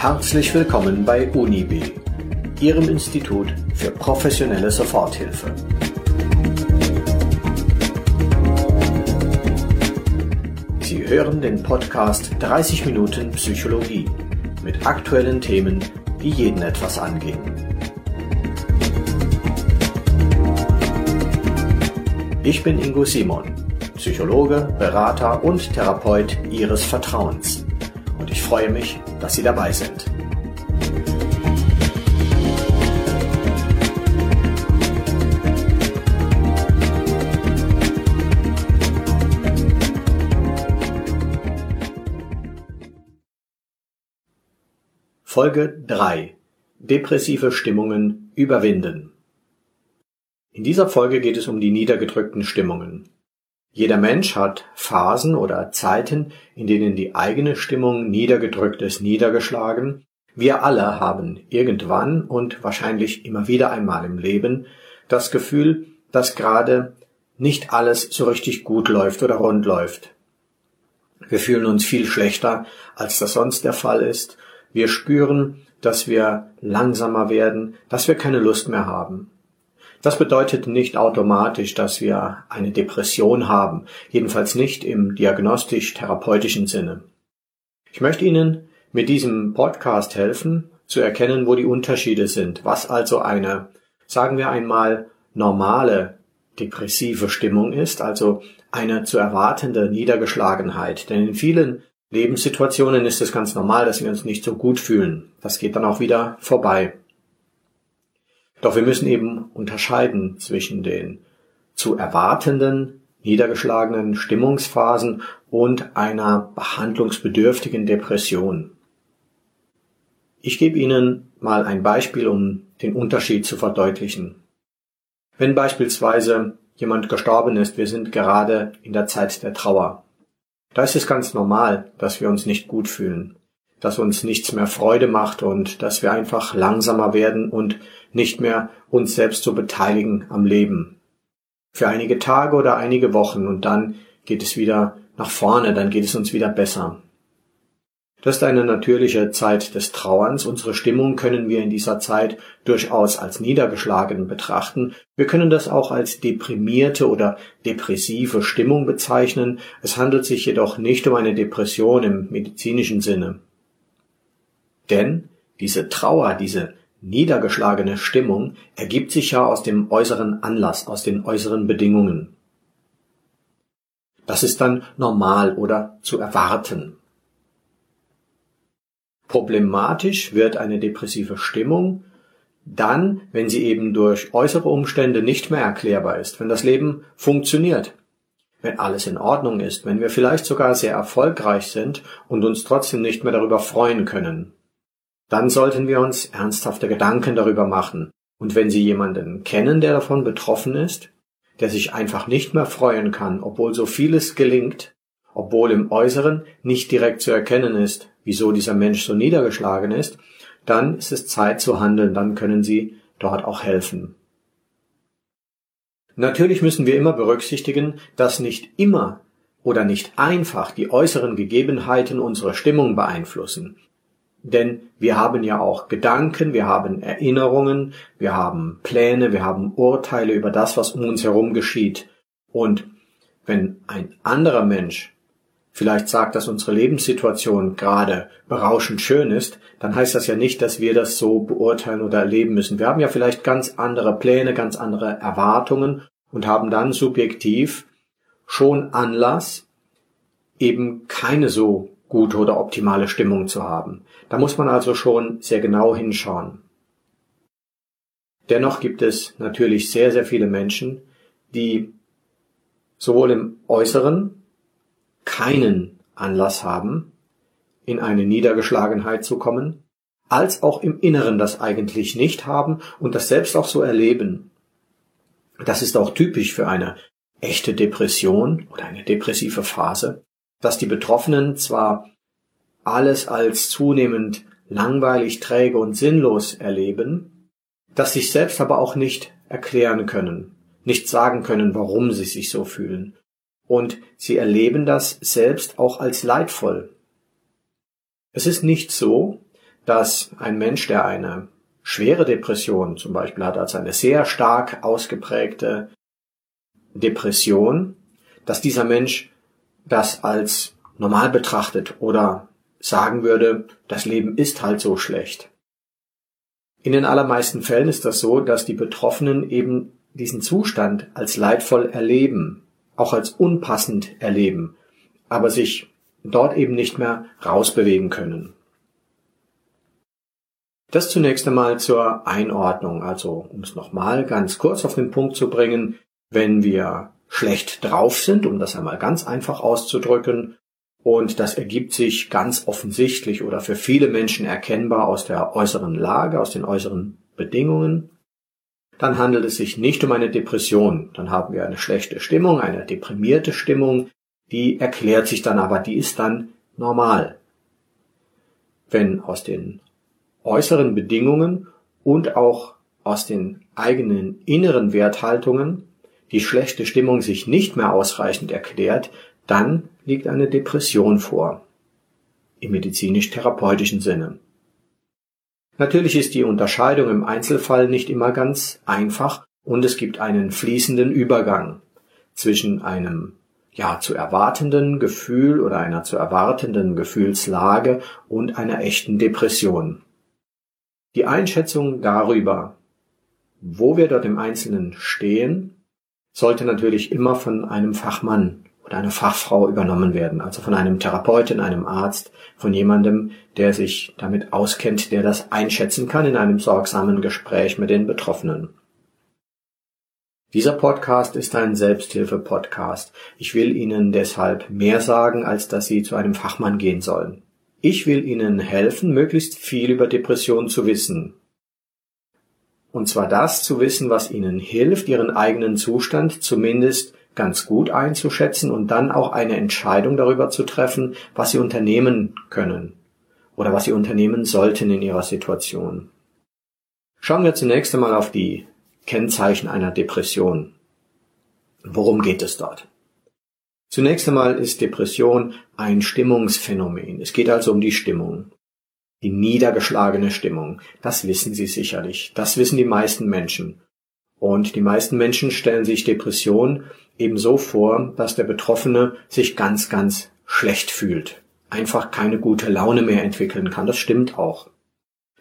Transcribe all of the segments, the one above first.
Herzlich willkommen bei UNIB, Ihrem Institut für professionelle Soforthilfe. Sie hören den Podcast 30 Minuten Psychologie mit aktuellen Themen, die jeden etwas angehen. Ich bin Ingo Simon, Psychologe, Berater und Therapeut Ihres Vertrauens. Freue mich, dass Sie dabei sind. Folge 3 Depressive Stimmungen überwinden. In dieser Folge geht es um die niedergedrückten Stimmungen. Jeder Mensch hat Phasen oder Zeiten, in denen die eigene Stimmung niedergedrückt ist, niedergeschlagen. Wir alle haben irgendwann und wahrscheinlich immer wieder einmal im Leben das Gefühl, dass gerade nicht alles so richtig gut läuft oder rund läuft. Wir fühlen uns viel schlechter, als das sonst der Fall ist. Wir spüren, dass wir langsamer werden, dass wir keine Lust mehr haben. Das bedeutet nicht automatisch, dass wir eine Depression haben, jedenfalls nicht im diagnostisch-therapeutischen Sinne. Ich möchte Ihnen mit diesem Podcast helfen, zu erkennen, wo die Unterschiede sind, was also eine, sagen wir einmal, normale depressive Stimmung ist, also eine zu erwartende Niedergeschlagenheit. Denn in vielen Lebenssituationen ist es ganz normal, dass wir uns nicht so gut fühlen. Das geht dann auch wieder vorbei. Doch wir müssen eben unterscheiden zwischen den zu erwartenden, niedergeschlagenen Stimmungsphasen und einer behandlungsbedürftigen Depression. Ich gebe Ihnen mal ein Beispiel, um den Unterschied zu verdeutlichen. Wenn beispielsweise jemand gestorben ist, wir sind gerade in der Zeit der Trauer, da ist es ganz normal, dass wir uns nicht gut fühlen dass uns nichts mehr Freude macht und dass wir einfach langsamer werden und nicht mehr uns selbst so beteiligen am Leben. Für einige Tage oder einige Wochen und dann geht es wieder nach vorne, dann geht es uns wieder besser. Das ist eine natürliche Zeit des Trauerns. Unsere Stimmung können wir in dieser Zeit durchaus als niedergeschlagen betrachten. Wir können das auch als deprimierte oder depressive Stimmung bezeichnen. Es handelt sich jedoch nicht um eine Depression im medizinischen Sinne. Denn diese Trauer, diese niedergeschlagene Stimmung ergibt sich ja aus dem äußeren Anlass, aus den äußeren Bedingungen. Das ist dann normal oder zu erwarten. Problematisch wird eine depressive Stimmung dann, wenn sie eben durch äußere Umstände nicht mehr erklärbar ist, wenn das Leben funktioniert, wenn alles in Ordnung ist, wenn wir vielleicht sogar sehr erfolgreich sind und uns trotzdem nicht mehr darüber freuen können dann sollten wir uns ernsthafte Gedanken darüber machen. Und wenn Sie jemanden kennen, der davon betroffen ist, der sich einfach nicht mehr freuen kann, obwohl so vieles gelingt, obwohl im Äußeren nicht direkt zu erkennen ist, wieso dieser Mensch so niedergeschlagen ist, dann ist es Zeit zu handeln, dann können Sie dort auch helfen. Natürlich müssen wir immer berücksichtigen, dass nicht immer oder nicht einfach die äußeren Gegebenheiten unsere Stimmung beeinflussen. Denn wir haben ja auch Gedanken, wir haben Erinnerungen, wir haben Pläne, wir haben Urteile über das, was um uns herum geschieht. Und wenn ein anderer Mensch vielleicht sagt, dass unsere Lebenssituation gerade berauschend schön ist, dann heißt das ja nicht, dass wir das so beurteilen oder erleben müssen. Wir haben ja vielleicht ganz andere Pläne, ganz andere Erwartungen und haben dann subjektiv schon Anlass, eben keine so gute oder optimale Stimmung zu haben. Da muss man also schon sehr genau hinschauen. Dennoch gibt es natürlich sehr, sehr viele Menschen, die sowohl im Äußeren keinen Anlass haben, in eine Niedergeschlagenheit zu kommen, als auch im Inneren das eigentlich nicht haben und das selbst auch so erleben. Das ist auch typisch für eine echte Depression oder eine depressive Phase, dass die Betroffenen zwar alles als zunehmend langweilig, träge und sinnlos erleben, dass sich selbst aber auch nicht erklären können, nicht sagen können, warum sie sich so fühlen. Und sie erleben das selbst auch als leidvoll. Es ist nicht so, dass ein Mensch, der eine schwere Depression zum Beispiel hat, also eine sehr stark ausgeprägte Depression, dass dieser Mensch das als normal betrachtet oder sagen würde, das Leben ist halt so schlecht. In den allermeisten Fällen ist das so, dass die Betroffenen eben diesen Zustand als leidvoll erleben, auch als unpassend erleben, aber sich dort eben nicht mehr rausbewegen können. Das zunächst einmal zur Einordnung, also um es nochmal ganz kurz auf den Punkt zu bringen, wenn wir schlecht drauf sind, um das einmal ganz einfach auszudrücken, und das ergibt sich ganz offensichtlich oder für viele Menschen erkennbar aus der äußeren Lage, aus den äußeren Bedingungen, dann handelt es sich nicht um eine Depression. Dann haben wir eine schlechte Stimmung, eine deprimierte Stimmung, die erklärt sich dann aber, die ist dann normal. Wenn aus den äußeren Bedingungen und auch aus den eigenen inneren Werthaltungen die schlechte Stimmung sich nicht mehr ausreichend erklärt, dann liegt eine Depression vor. Im medizinisch-therapeutischen Sinne. Natürlich ist die Unterscheidung im Einzelfall nicht immer ganz einfach und es gibt einen fließenden Übergang zwischen einem ja zu erwartenden Gefühl oder einer zu erwartenden Gefühlslage und einer echten Depression. Die Einschätzung darüber, wo wir dort im Einzelnen stehen, sollte natürlich immer von einem Fachmann oder einer Fachfrau übernommen werden, also von einem Therapeuten, einem Arzt, von jemandem, der sich damit auskennt, der das einschätzen kann in einem sorgsamen Gespräch mit den Betroffenen. Dieser Podcast ist ein Selbsthilfe-Podcast. Ich will Ihnen deshalb mehr sagen, als dass Sie zu einem Fachmann gehen sollen. Ich will Ihnen helfen, möglichst viel über Depressionen zu wissen. Und zwar das zu wissen, was Ihnen hilft, Ihren eigenen Zustand zumindest ganz gut einzuschätzen und dann auch eine Entscheidung darüber zu treffen, was Sie unternehmen können oder was Sie unternehmen sollten in Ihrer Situation. Schauen wir zunächst einmal auf die Kennzeichen einer Depression. Worum geht es dort? Zunächst einmal ist Depression ein Stimmungsphänomen. Es geht also um die Stimmung. Die niedergeschlagene Stimmung. Das wissen Sie sicherlich. Das wissen die meisten Menschen. Und die meisten Menschen stellen sich Depression ebenso vor, dass der Betroffene sich ganz, ganz schlecht fühlt. Einfach keine gute Laune mehr entwickeln kann. Das stimmt auch.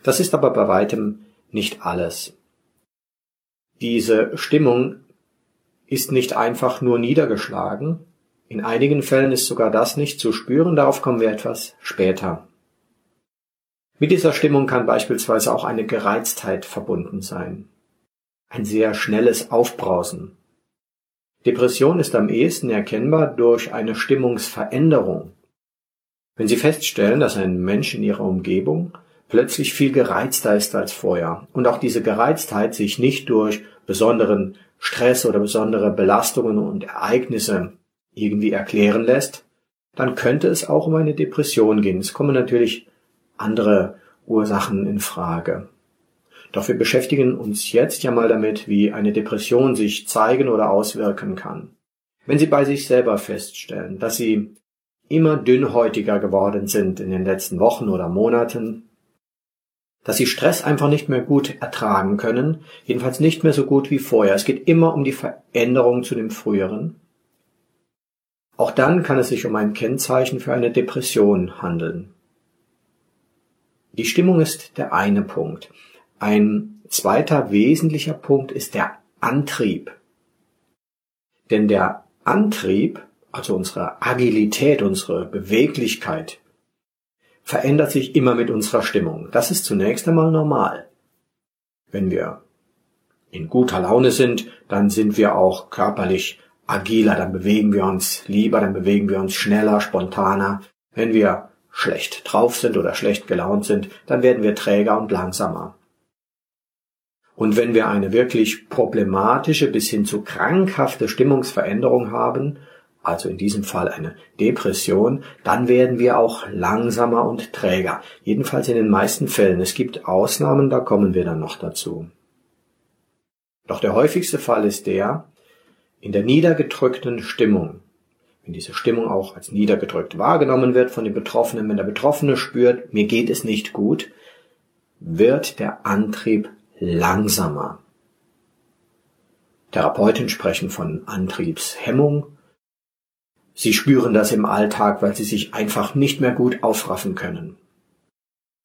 Das ist aber bei weitem nicht alles. Diese Stimmung ist nicht einfach nur niedergeschlagen, in einigen Fällen ist sogar das nicht zu spüren, darauf kommen wir etwas später. Mit dieser Stimmung kann beispielsweise auch eine Gereiztheit verbunden sein. Ein sehr schnelles Aufbrausen. Depression ist am ehesten erkennbar durch eine Stimmungsveränderung. Wenn Sie feststellen, dass ein Mensch in Ihrer Umgebung plötzlich viel gereizter ist als vorher und auch diese Gereiztheit sich nicht durch besonderen Stress oder besondere Belastungen und Ereignisse irgendwie erklären lässt, dann könnte es auch um eine Depression gehen. Es kommen natürlich andere Ursachen in Frage. Doch wir beschäftigen uns jetzt ja mal damit, wie eine Depression sich zeigen oder auswirken kann. Wenn Sie bei sich selber feststellen, dass Sie immer dünnhäutiger geworden sind in den letzten Wochen oder Monaten, dass Sie Stress einfach nicht mehr gut ertragen können, jedenfalls nicht mehr so gut wie vorher. Es geht immer um die Veränderung zu dem früheren. Auch dann kann es sich um ein Kennzeichen für eine Depression handeln. Die Stimmung ist der eine Punkt. Ein zweiter wesentlicher Punkt ist der Antrieb. Denn der Antrieb, also unsere Agilität, unsere Beweglichkeit, verändert sich immer mit unserer Stimmung. Das ist zunächst einmal normal. Wenn wir in guter Laune sind, dann sind wir auch körperlich agiler, dann bewegen wir uns lieber, dann bewegen wir uns schneller, spontaner. Wenn wir schlecht drauf sind oder schlecht gelaunt sind, dann werden wir träger und langsamer. Und wenn wir eine wirklich problematische bis hin zu krankhafte Stimmungsveränderung haben, also in diesem Fall eine Depression, dann werden wir auch langsamer und träger. Jedenfalls in den meisten Fällen. Es gibt Ausnahmen, da kommen wir dann noch dazu. Doch der häufigste Fall ist der, in der niedergedrückten Stimmung, wenn diese Stimmung auch als niedergedrückt wahrgenommen wird von den Betroffenen, wenn der Betroffene spürt, mir geht es nicht gut, wird der Antrieb langsamer. Therapeuten sprechen von Antriebshemmung. Sie spüren das im Alltag, weil sie sich einfach nicht mehr gut aufraffen können.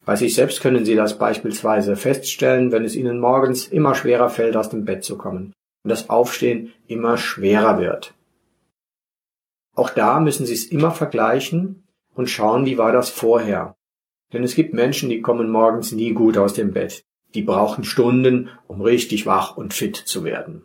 Bei sich selbst können Sie das beispielsweise feststellen, wenn es Ihnen morgens immer schwerer fällt, aus dem Bett zu kommen und das Aufstehen immer schwerer wird. Auch da müssen Sie es immer vergleichen und schauen, wie war das vorher. Denn es gibt Menschen, die kommen morgens nie gut aus dem Bett. Die brauchen Stunden, um richtig wach und fit zu werden.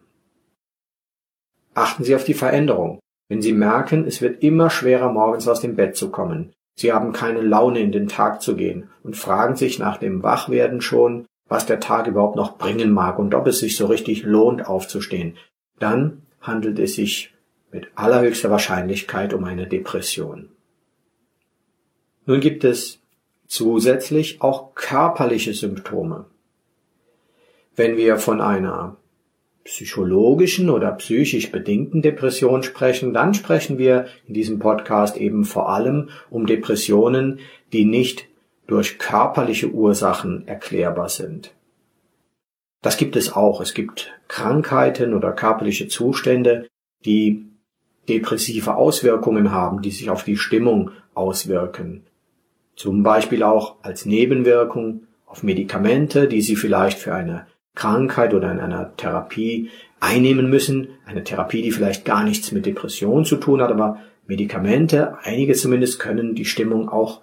Achten Sie auf die Veränderung. Wenn Sie merken, es wird immer schwerer, morgens aus dem Bett zu kommen, Sie haben keine Laune, in den Tag zu gehen und fragen sich nach dem Wachwerden schon, was der Tag überhaupt noch bringen mag und ob es sich so richtig lohnt aufzustehen. Dann handelt es sich mit allerhöchster Wahrscheinlichkeit um eine Depression. Nun gibt es zusätzlich auch körperliche Symptome. Wenn wir von einer psychologischen oder psychisch bedingten Depression sprechen, dann sprechen wir in diesem Podcast eben vor allem um Depressionen, die nicht durch körperliche Ursachen erklärbar sind. Das gibt es auch. Es gibt Krankheiten oder körperliche Zustände, die depressive Auswirkungen haben, die sich auf die Stimmung auswirken. Zum Beispiel auch als Nebenwirkung auf Medikamente, die Sie vielleicht für eine Krankheit oder in einer Therapie einnehmen müssen. Eine Therapie, die vielleicht gar nichts mit Depression zu tun hat, aber Medikamente, einige zumindest, können die Stimmung auch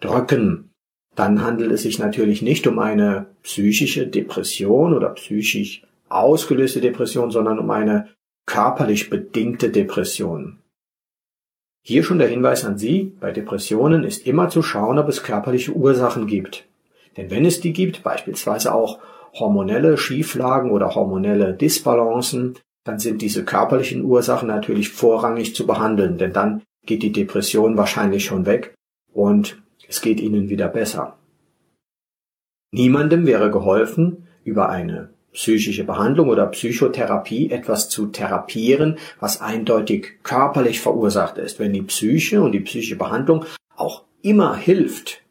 drücken. Dann handelt es sich natürlich nicht um eine psychische Depression oder psychisch ausgelöste Depression, sondern um eine körperlich bedingte Depression. Hier schon der Hinweis an Sie, bei Depressionen ist immer zu schauen, ob es körperliche Ursachen gibt. Denn wenn es die gibt, beispielsweise auch hormonelle Schieflagen oder hormonelle Disbalancen, dann sind diese körperlichen Ursachen natürlich vorrangig zu behandeln, denn dann geht die Depression wahrscheinlich schon weg und es geht ihnen wieder besser. Niemandem wäre geholfen, über eine psychische Behandlung oder Psychotherapie etwas zu therapieren, was eindeutig körperlich verursacht ist. Wenn die Psyche und die psychische Behandlung auch immer hilft,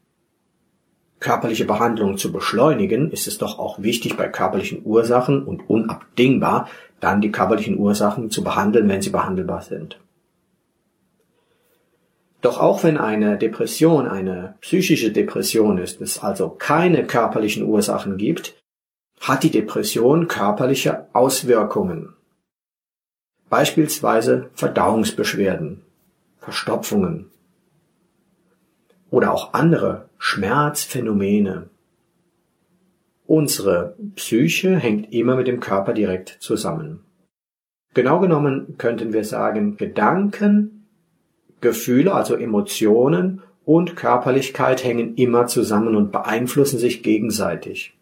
körperliche Behandlung zu beschleunigen, ist es doch auch wichtig bei körperlichen Ursachen und unabdingbar, dann die körperlichen Ursachen zu behandeln, wenn sie behandelbar sind. Doch auch wenn eine Depression eine psychische Depression ist, es also keine körperlichen Ursachen gibt, hat die Depression körperliche Auswirkungen. Beispielsweise Verdauungsbeschwerden, Verstopfungen, oder auch andere Schmerzphänomene. Unsere Psyche hängt immer mit dem Körper direkt zusammen. Genau genommen könnten wir sagen, Gedanken, Gefühle, also Emotionen und Körperlichkeit hängen immer zusammen und beeinflussen sich gegenseitig.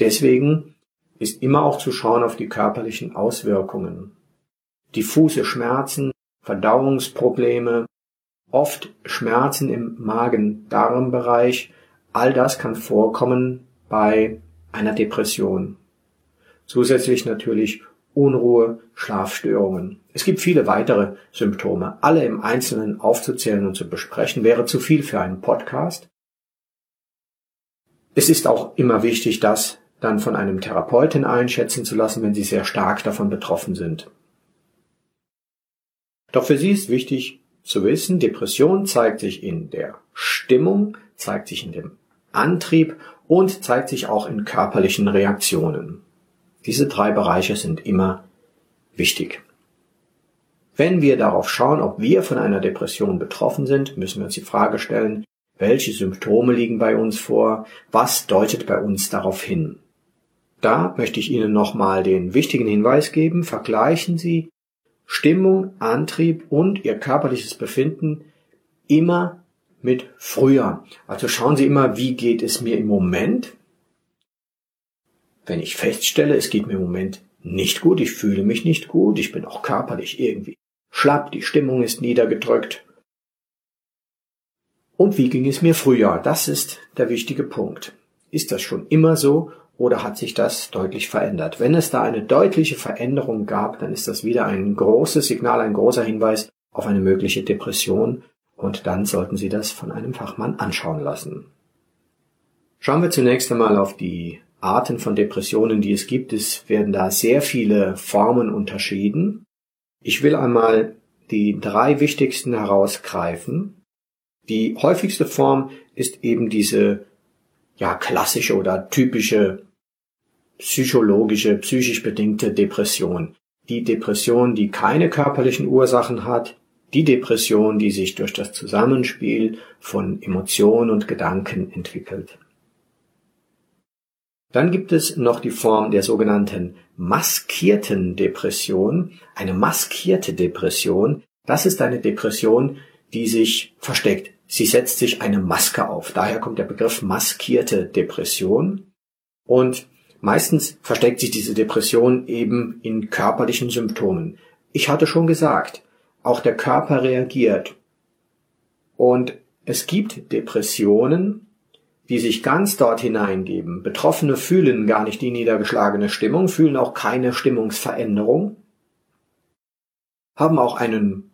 Deswegen ist immer auch zu schauen auf die körperlichen Auswirkungen. Diffuse Schmerzen, Verdauungsprobleme, oft Schmerzen im Magen-Darm-Bereich. All das kann vorkommen bei einer Depression. Zusätzlich natürlich Unruhe, Schlafstörungen. Es gibt viele weitere Symptome. Alle im Einzelnen aufzuzählen und zu besprechen wäre zu viel für einen Podcast. Es ist auch immer wichtig, das dann von einem Therapeuten einschätzen zu lassen, wenn Sie sehr stark davon betroffen sind. Doch für Sie ist wichtig, zu wissen, Depression zeigt sich in der Stimmung, zeigt sich in dem Antrieb und zeigt sich auch in körperlichen Reaktionen. Diese drei Bereiche sind immer wichtig. Wenn wir darauf schauen, ob wir von einer Depression betroffen sind, müssen wir uns die Frage stellen, welche Symptome liegen bei uns vor, was deutet bei uns darauf hin. Da möchte ich Ihnen nochmal den wichtigen Hinweis geben, vergleichen Sie Stimmung, Antrieb und ihr körperliches Befinden immer mit früher. Also schauen Sie immer, wie geht es mir im Moment. Wenn ich feststelle, es geht mir im Moment nicht gut, ich fühle mich nicht gut, ich bin auch körperlich irgendwie schlapp, die Stimmung ist niedergedrückt. Und wie ging es mir früher? Das ist der wichtige Punkt. Ist das schon immer so oder hat sich das deutlich verändert? Wenn es da eine deutliche Veränderung gab, dann ist das wieder ein großes Signal, ein großer Hinweis auf eine mögliche Depression und dann sollten Sie das von einem Fachmann anschauen lassen. Schauen wir zunächst einmal auf die Arten von Depressionen, die es gibt. Es werden da sehr viele Formen unterschieden. Ich will einmal die drei wichtigsten herausgreifen. Die häufigste Form ist eben diese ja klassische oder typische psychologische, psychisch bedingte Depression. Die Depression, die keine körperlichen Ursachen hat, die Depression, die sich durch das Zusammenspiel von Emotionen und Gedanken entwickelt. Dann gibt es noch die Form der sogenannten maskierten Depression. Eine maskierte Depression, das ist eine Depression, die sich versteckt. Sie setzt sich eine Maske auf. Daher kommt der Begriff maskierte Depression. Und meistens versteckt sich diese Depression eben in körperlichen Symptomen. Ich hatte schon gesagt, auch der Körper reagiert. Und es gibt Depressionen, die sich ganz dort hineingeben. Betroffene fühlen gar nicht die niedergeschlagene Stimmung, fühlen auch keine Stimmungsveränderung, haben auch einen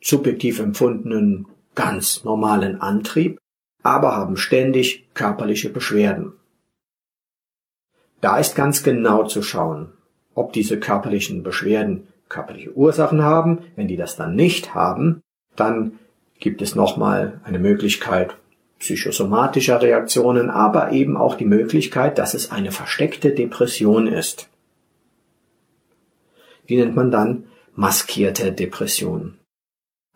subjektiv empfundenen ganz normalen Antrieb, aber haben ständig körperliche Beschwerden. Da ist ganz genau zu schauen, ob diese körperlichen Beschwerden körperliche Ursachen haben. Wenn die das dann nicht haben, dann gibt es nochmal eine Möglichkeit, psychosomatischer Reaktionen, aber eben auch die Möglichkeit, dass es eine versteckte Depression ist. Die nennt man dann maskierte Depression.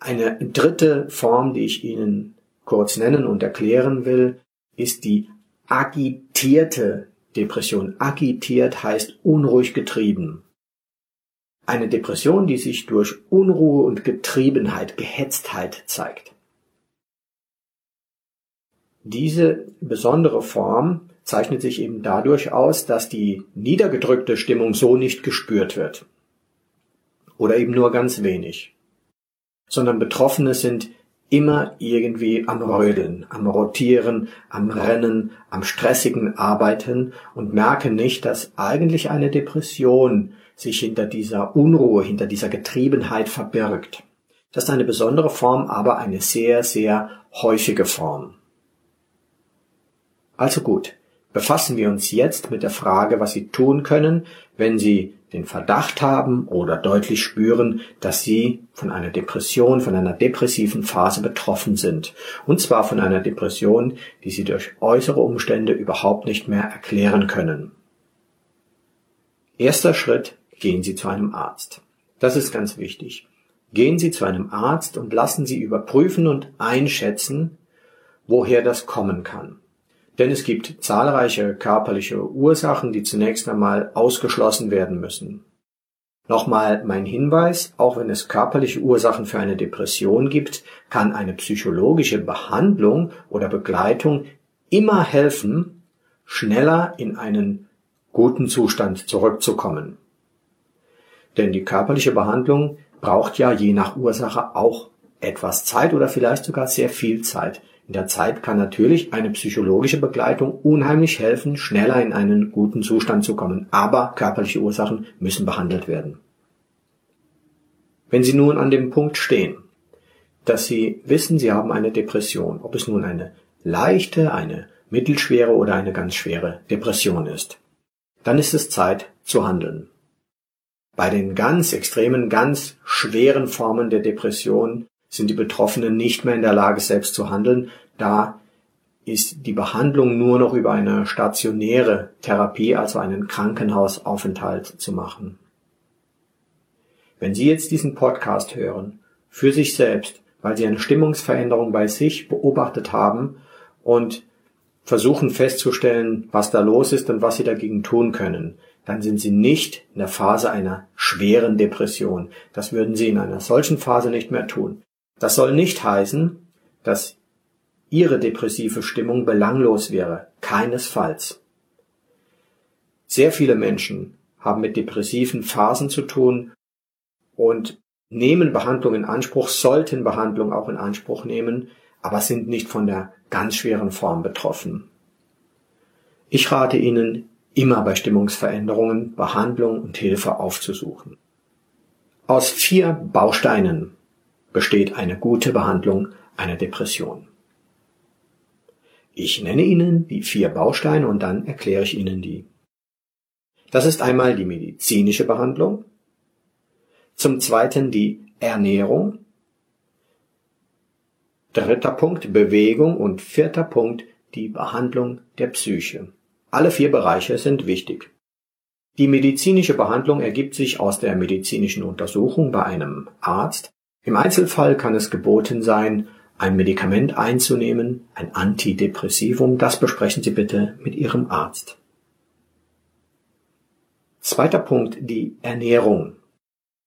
Eine dritte Form, die ich Ihnen kurz nennen und erklären will, ist die agitierte Depression. Agitiert heißt unruhig getrieben. Eine Depression, die sich durch Unruhe und Getriebenheit, Gehetztheit zeigt. Diese besondere Form zeichnet sich eben dadurch aus, dass die niedergedrückte Stimmung so nicht gespürt wird. Oder eben nur ganz wenig. Sondern Betroffene sind immer irgendwie am Rödeln, am Rotieren, am Rennen, am stressigen Arbeiten und merken nicht, dass eigentlich eine Depression sich hinter dieser Unruhe, hinter dieser Getriebenheit verbirgt. Das ist eine besondere Form, aber eine sehr, sehr häufige Form. Also gut, befassen wir uns jetzt mit der Frage, was Sie tun können, wenn Sie den Verdacht haben oder deutlich spüren, dass Sie von einer Depression, von einer depressiven Phase betroffen sind. Und zwar von einer Depression, die Sie durch äußere Umstände überhaupt nicht mehr erklären können. Erster Schritt, gehen Sie zu einem Arzt. Das ist ganz wichtig. Gehen Sie zu einem Arzt und lassen Sie überprüfen und einschätzen, woher das kommen kann. Denn es gibt zahlreiche körperliche Ursachen, die zunächst einmal ausgeschlossen werden müssen. Nochmal mein Hinweis, auch wenn es körperliche Ursachen für eine Depression gibt, kann eine psychologische Behandlung oder Begleitung immer helfen, schneller in einen guten Zustand zurückzukommen. Denn die körperliche Behandlung braucht ja je nach Ursache auch etwas Zeit oder vielleicht sogar sehr viel Zeit. In der Zeit kann natürlich eine psychologische Begleitung unheimlich helfen, schneller in einen guten Zustand zu kommen, aber körperliche Ursachen müssen behandelt werden. Wenn Sie nun an dem Punkt stehen, dass Sie wissen, Sie haben eine Depression, ob es nun eine leichte, eine mittelschwere oder eine ganz schwere Depression ist, dann ist es Zeit zu handeln. Bei den ganz extremen, ganz schweren Formen der Depression sind die Betroffenen nicht mehr in der Lage, selbst zu handeln. Da ist die Behandlung nur noch über eine stationäre Therapie, also einen Krankenhausaufenthalt zu machen. Wenn Sie jetzt diesen Podcast hören, für sich selbst, weil Sie eine Stimmungsveränderung bei sich beobachtet haben und versuchen festzustellen, was da los ist und was Sie dagegen tun können, dann sind Sie nicht in der Phase einer schweren Depression. Das würden Sie in einer solchen Phase nicht mehr tun. Das soll nicht heißen, dass Ihre depressive Stimmung belanglos wäre. Keinesfalls. Sehr viele Menschen haben mit depressiven Phasen zu tun und nehmen Behandlung in Anspruch, sollten Behandlung auch in Anspruch nehmen, aber sind nicht von der ganz schweren Form betroffen. Ich rate Ihnen, immer bei Stimmungsveränderungen Behandlung und Hilfe aufzusuchen. Aus vier Bausteinen besteht eine gute Behandlung einer Depression. Ich nenne Ihnen die vier Bausteine und dann erkläre ich Ihnen die. Das ist einmal die medizinische Behandlung, zum zweiten die Ernährung, dritter Punkt Bewegung und vierter Punkt die Behandlung der Psyche. Alle vier Bereiche sind wichtig. Die medizinische Behandlung ergibt sich aus der medizinischen Untersuchung bei einem Arzt. Im Einzelfall kann es geboten sein, ein Medikament einzunehmen, ein Antidepressivum. Das besprechen Sie bitte mit Ihrem Arzt. Zweiter Punkt, die Ernährung.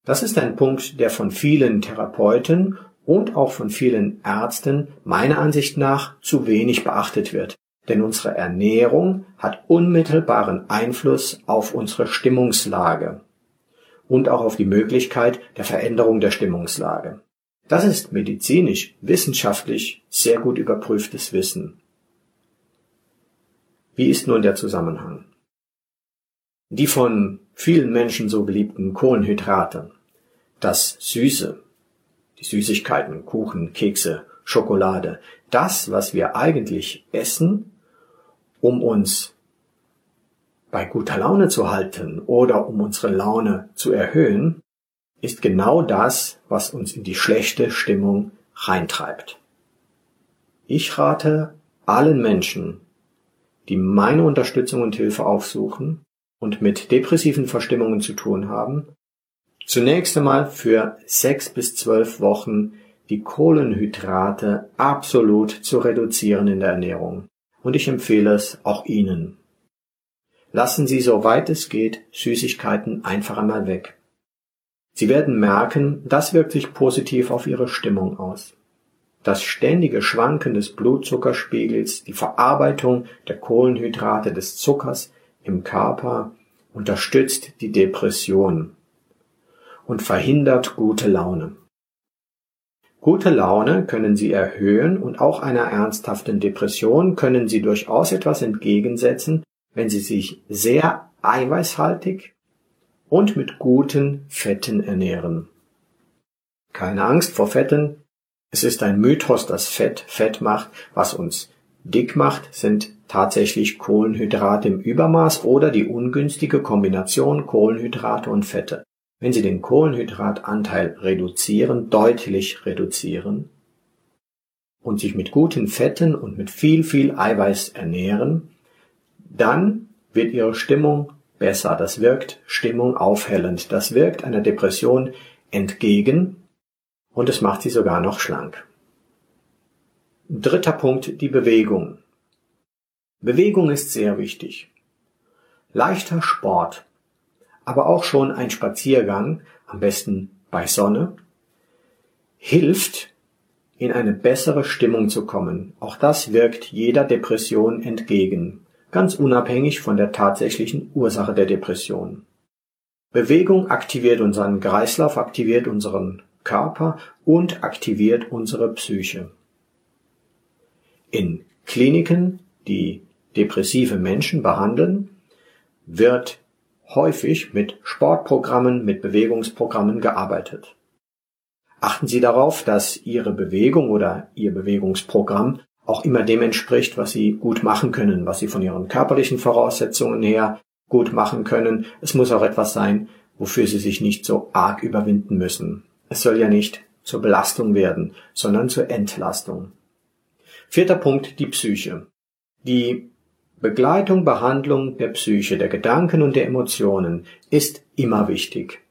Das ist ein Punkt, der von vielen Therapeuten und auch von vielen Ärzten meiner Ansicht nach zu wenig beachtet wird. Denn unsere Ernährung hat unmittelbaren Einfluss auf unsere Stimmungslage und auch auf die Möglichkeit der Veränderung der Stimmungslage. Das ist medizinisch, wissenschaftlich sehr gut überprüftes Wissen. Wie ist nun der Zusammenhang? Die von vielen Menschen so beliebten Kohlenhydrate, das Süße, die Süßigkeiten, Kuchen, Kekse, Schokolade, das, was wir eigentlich essen, um uns bei guter Laune zu halten oder um unsere Laune zu erhöhen, ist genau das, was uns in die schlechte Stimmung reintreibt. Ich rate allen Menschen, die meine Unterstützung und Hilfe aufsuchen und mit depressiven Verstimmungen zu tun haben, zunächst einmal für sechs bis zwölf Wochen die Kohlenhydrate absolut zu reduzieren in der Ernährung und ich empfehle es auch Ihnen. Lassen Sie, soweit es geht, Süßigkeiten einfach einmal weg. Sie werden merken, das wirkt sich positiv auf Ihre Stimmung aus. Das ständige Schwanken des Blutzuckerspiegels, die Verarbeitung der Kohlenhydrate des Zuckers im Körper unterstützt die Depression und verhindert gute Laune. Gute Laune können Sie erhöhen und auch einer ernsthaften Depression können Sie durchaus etwas entgegensetzen, wenn Sie sich sehr eiweißhaltig und mit guten Fetten ernähren. Keine Angst vor Fetten. Es ist ein Mythos, dass Fett Fett macht. Was uns dick macht, sind tatsächlich Kohlenhydrate im Übermaß oder die ungünstige Kombination Kohlenhydrate und Fette. Wenn Sie den Kohlenhydratanteil reduzieren, deutlich reduzieren und sich mit guten Fetten und mit viel, viel Eiweiß ernähren, dann wird Ihre Stimmung besser. Das wirkt Stimmung aufhellend. Das wirkt einer Depression entgegen und es macht sie sogar noch schlank. Dritter Punkt, die Bewegung. Bewegung ist sehr wichtig. Leichter Sport aber auch schon ein Spaziergang, am besten bei Sonne, hilft, in eine bessere Stimmung zu kommen. Auch das wirkt jeder Depression entgegen, ganz unabhängig von der tatsächlichen Ursache der Depression. Bewegung aktiviert unseren Kreislauf, aktiviert unseren Körper und aktiviert unsere Psyche. In Kliniken, die depressive Menschen behandeln, wird häufig mit Sportprogrammen, mit Bewegungsprogrammen gearbeitet. Achten Sie darauf, dass Ihre Bewegung oder Ihr Bewegungsprogramm auch immer dem entspricht, was Sie gut machen können, was Sie von Ihren körperlichen Voraussetzungen her gut machen können. Es muss auch etwas sein, wofür Sie sich nicht so arg überwinden müssen. Es soll ja nicht zur Belastung werden, sondern zur Entlastung. Vierter Punkt, die Psyche. Die Begleitung, Behandlung der Psyche, der Gedanken und der Emotionen ist immer wichtig.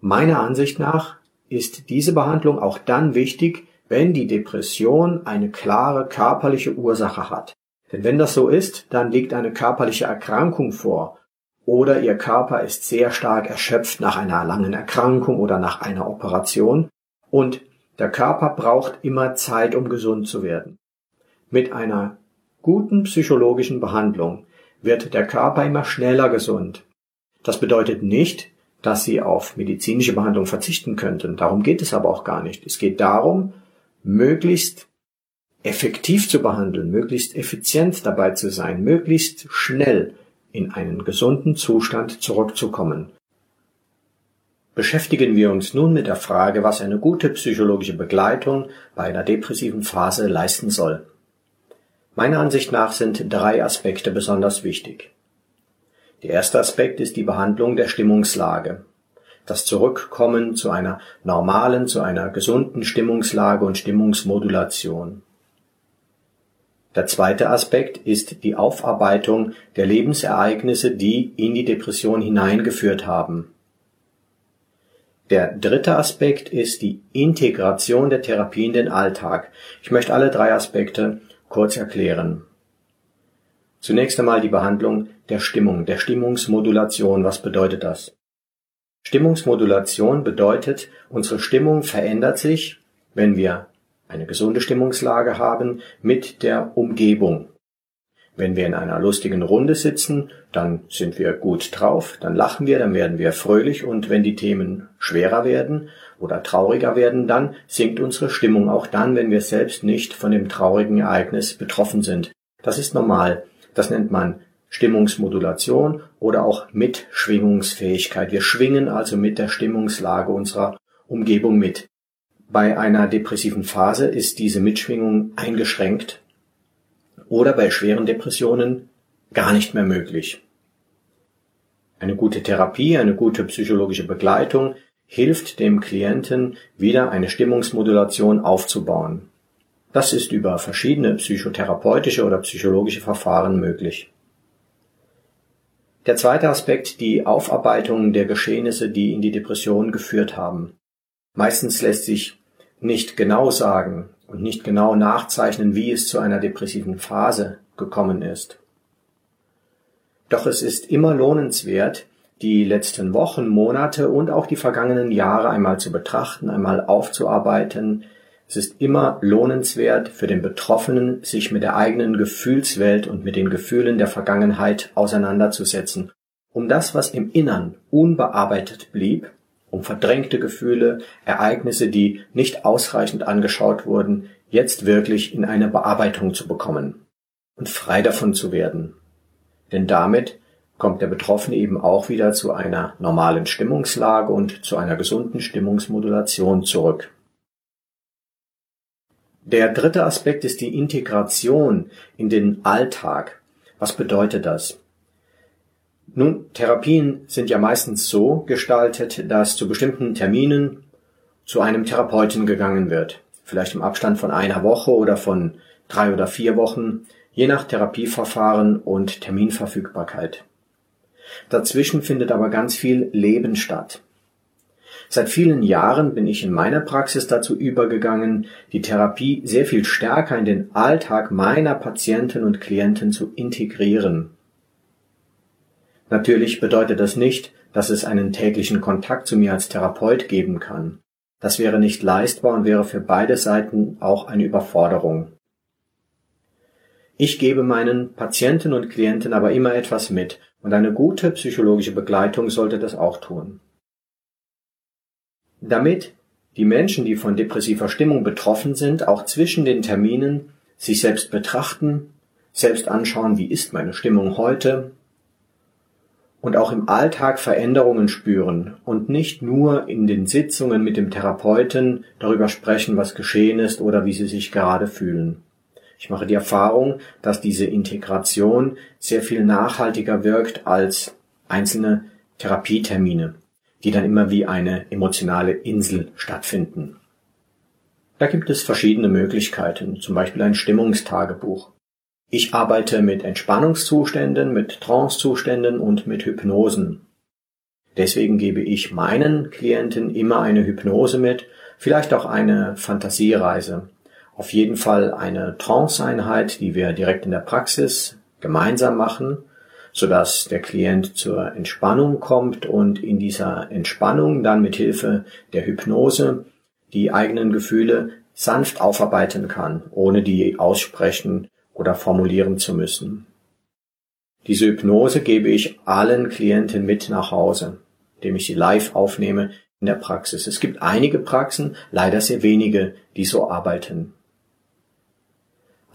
Meiner Ansicht nach ist diese Behandlung auch dann wichtig, wenn die Depression eine klare körperliche Ursache hat. Denn wenn das so ist, dann liegt eine körperliche Erkrankung vor oder Ihr Körper ist sehr stark erschöpft nach einer langen Erkrankung oder nach einer Operation und der Körper braucht immer Zeit, um gesund zu werden. Mit einer guten psychologischen Behandlung wird der Körper immer schneller gesund. Das bedeutet nicht, dass Sie auf medizinische Behandlung verzichten könnten. Darum geht es aber auch gar nicht. Es geht darum, möglichst effektiv zu behandeln, möglichst effizient dabei zu sein, möglichst schnell in einen gesunden Zustand zurückzukommen. Beschäftigen wir uns nun mit der Frage, was eine gute psychologische Begleitung bei einer depressiven Phase leisten soll. Meiner Ansicht nach sind drei Aspekte besonders wichtig. Der erste Aspekt ist die Behandlung der Stimmungslage. Das Zurückkommen zu einer normalen, zu einer gesunden Stimmungslage und Stimmungsmodulation. Der zweite Aspekt ist die Aufarbeitung der Lebensereignisse, die in die Depression hineingeführt haben. Der dritte Aspekt ist die Integration der Therapie in den Alltag. Ich möchte alle drei Aspekte kurz erklären. Zunächst einmal die Behandlung der Stimmung, der Stimmungsmodulation. Was bedeutet das? Stimmungsmodulation bedeutet, unsere Stimmung verändert sich, wenn wir eine gesunde Stimmungslage haben, mit der Umgebung. Wenn wir in einer lustigen Runde sitzen, dann sind wir gut drauf, dann lachen wir, dann werden wir fröhlich und wenn die Themen schwerer werden oder trauriger werden, dann sinkt unsere Stimmung auch dann, wenn wir selbst nicht von dem traurigen Ereignis betroffen sind. Das ist normal. Das nennt man Stimmungsmodulation oder auch Mitschwingungsfähigkeit. Wir schwingen also mit der Stimmungslage unserer Umgebung mit. Bei einer depressiven Phase ist diese Mitschwingung eingeschränkt oder bei schweren Depressionen gar nicht mehr möglich. Eine gute Therapie, eine gute psychologische Begleitung hilft dem Klienten wieder eine Stimmungsmodulation aufzubauen. Das ist über verschiedene psychotherapeutische oder psychologische Verfahren möglich. Der zweite Aspekt, die Aufarbeitung der Geschehnisse, die in die Depression geführt haben. Meistens lässt sich nicht genau sagen, und nicht genau nachzeichnen, wie es zu einer depressiven Phase gekommen ist. Doch es ist immer lohnenswert, die letzten Wochen, Monate und auch die vergangenen Jahre einmal zu betrachten, einmal aufzuarbeiten. Es ist immer lohnenswert für den Betroffenen, sich mit der eigenen Gefühlswelt und mit den Gefühlen der Vergangenheit auseinanderzusetzen, um das, was im Innern unbearbeitet blieb, um verdrängte Gefühle, Ereignisse, die nicht ausreichend angeschaut wurden, jetzt wirklich in eine Bearbeitung zu bekommen und frei davon zu werden. Denn damit kommt der Betroffene eben auch wieder zu einer normalen Stimmungslage und zu einer gesunden Stimmungsmodulation zurück. Der dritte Aspekt ist die Integration in den Alltag. Was bedeutet das? Nun, Therapien sind ja meistens so gestaltet, dass zu bestimmten Terminen zu einem Therapeuten gegangen wird. Vielleicht im Abstand von einer Woche oder von drei oder vier Wochen, je nach Therapieverfahren und Terminverfügbarkeit. Dazwischen findet aber ganz viel Leben statt. Seit vielen Jahren bin ich in meiner Praxis dazu übergegangen, die Therapie sehr viel stärker in den Alltag meiner Patienten und Klienten zu integrieren. Natürlich bedeutet das nicht, dass es einen täglichen Kontakt zu mir als Therapeut geben kann. Das wäre nicht leistbar und wäre für beide Seiten auch eine Überforderung. Ich gebe meinen Patienten und Klienten aber immer etwas mit, und eine gute psychologische Begleitung sollte das auch tun. Damit die Menschen, die von depressiver Stimmung betroffen sind, auch zwischen den Terminen sich selbst betrachten, selbst anschauen, wie ist meine Stimmung heute, und auch im Alltag Veränderungen spüren und nicht nur in den Sitzungen mit dem Therapeuten darüber sprechen, was geschehen ist oder wie sie sich gerade fühlen. Ich mache die Erfahrung, dass diese Integration sehr viel nachhaltiger wirkt als einzelne Therapietermine, die dann immer wie eine emotionale Insel stattfinden. Da gibt es verschiedene Möglichkeiten, zum Beispiel ein Stimmungstagebuch. Ich arbeite mit Entspannungszuständen, mit Trancezuständen und mit Hypnosen. Deswegen gebe ich meinen Klienten immer eine Hypnose mit, vielleicht auch eine Fantasiereise. Auf jeden Fall eine Trance-Einheit, die wir direkt in der Praxis gemeinsam machen, sodass der Klient zur Entspannung kommt und in dieser Entspannung dann mit Hilfe der Hypnose die eigenen Gefühle sanft aufarbeiten kann, ohne die aussprechen oder formulieren zu müssen. Diese Hypnose gebe ich allen Klienten mit nach Hause, indem ich sie live aufnehme in der Praxis. Es gibt einige Praxen, leider sehr wenige, die so arbeiten.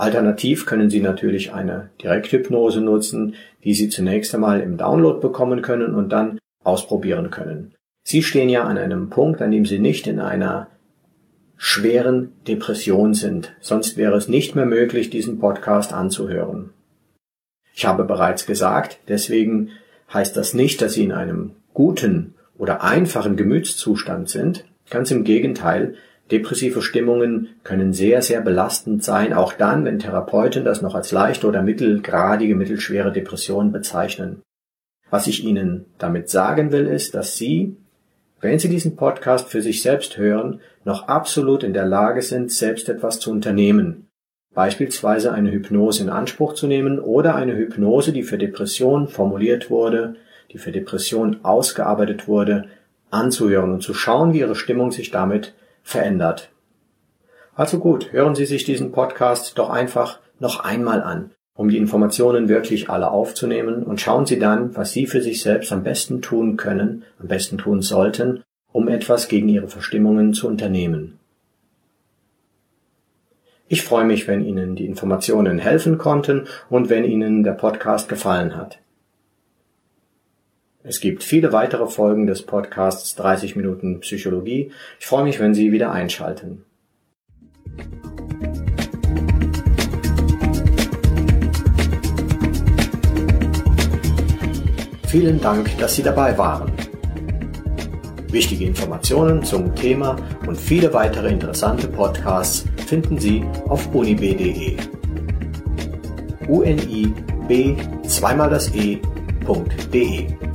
Alternativ können Sie natürlich eine Direkthypnose nutzen, die Sie zunächst einmal im Download bekommen können und dann ausprobieren können. Sie stehen ja an einem Punkt, an dem Sie nicht in einer schweren Depression sind, sonst wäre es nicht mehr möglich, diesen Podcast anzuhören. Ich habe bereits gesagt, deswegen heißt das nicht, dass Sie in einem guten oder einfachen Gemütszustand sind. Ganz im Gegenteil, depressive Stimmungen können sehr, sehr belastend sein, auch dann, wenn Therapeuten das noch als leichte oder mittelgradige, mittelschwere Depression bezeichnen. Was ich Ihnen damit sagen will, ist, dass Sie, wenn Sie diesen Podcast für sich selbst hören, noch absolut in der Lage sind, selbst etwas zu unternehmen. Beispielsweise eine Hypnose in Anspruch zu nehmen oder eine Hypnose, die für Depression formuliert wurde, die für Depression ausgearbeitet wurde, anzuhören und zu schauen, wie Ihre Stimmung sich damit verändert. Also gut, hören Sie sich diesen Podcast doch einfach noch einmal an, um die Informationen wirklich alle aufzunehmen und schauen Sie dann, was Sie für sich selbst am besten tun können, am besten tun sollten, um etwas gegen Ihre Verstimmungen zu unternehmen. Ich freue mich, wenn Ihnen die Informationen helfen konnten und wenn Ihnen der Podcast gefallen hat. Es gibt viele weitere Folgen des Podcasts 30 Minuten Psychologie. Ich freue mich, wenn Sie wieder einschalten. Vielen Dank, dass Sie dabei waren. Wichtige Informationen zum Thema und viele weitere interessante Podcasts finden Sie auf unib.de. unib zweimal das e.de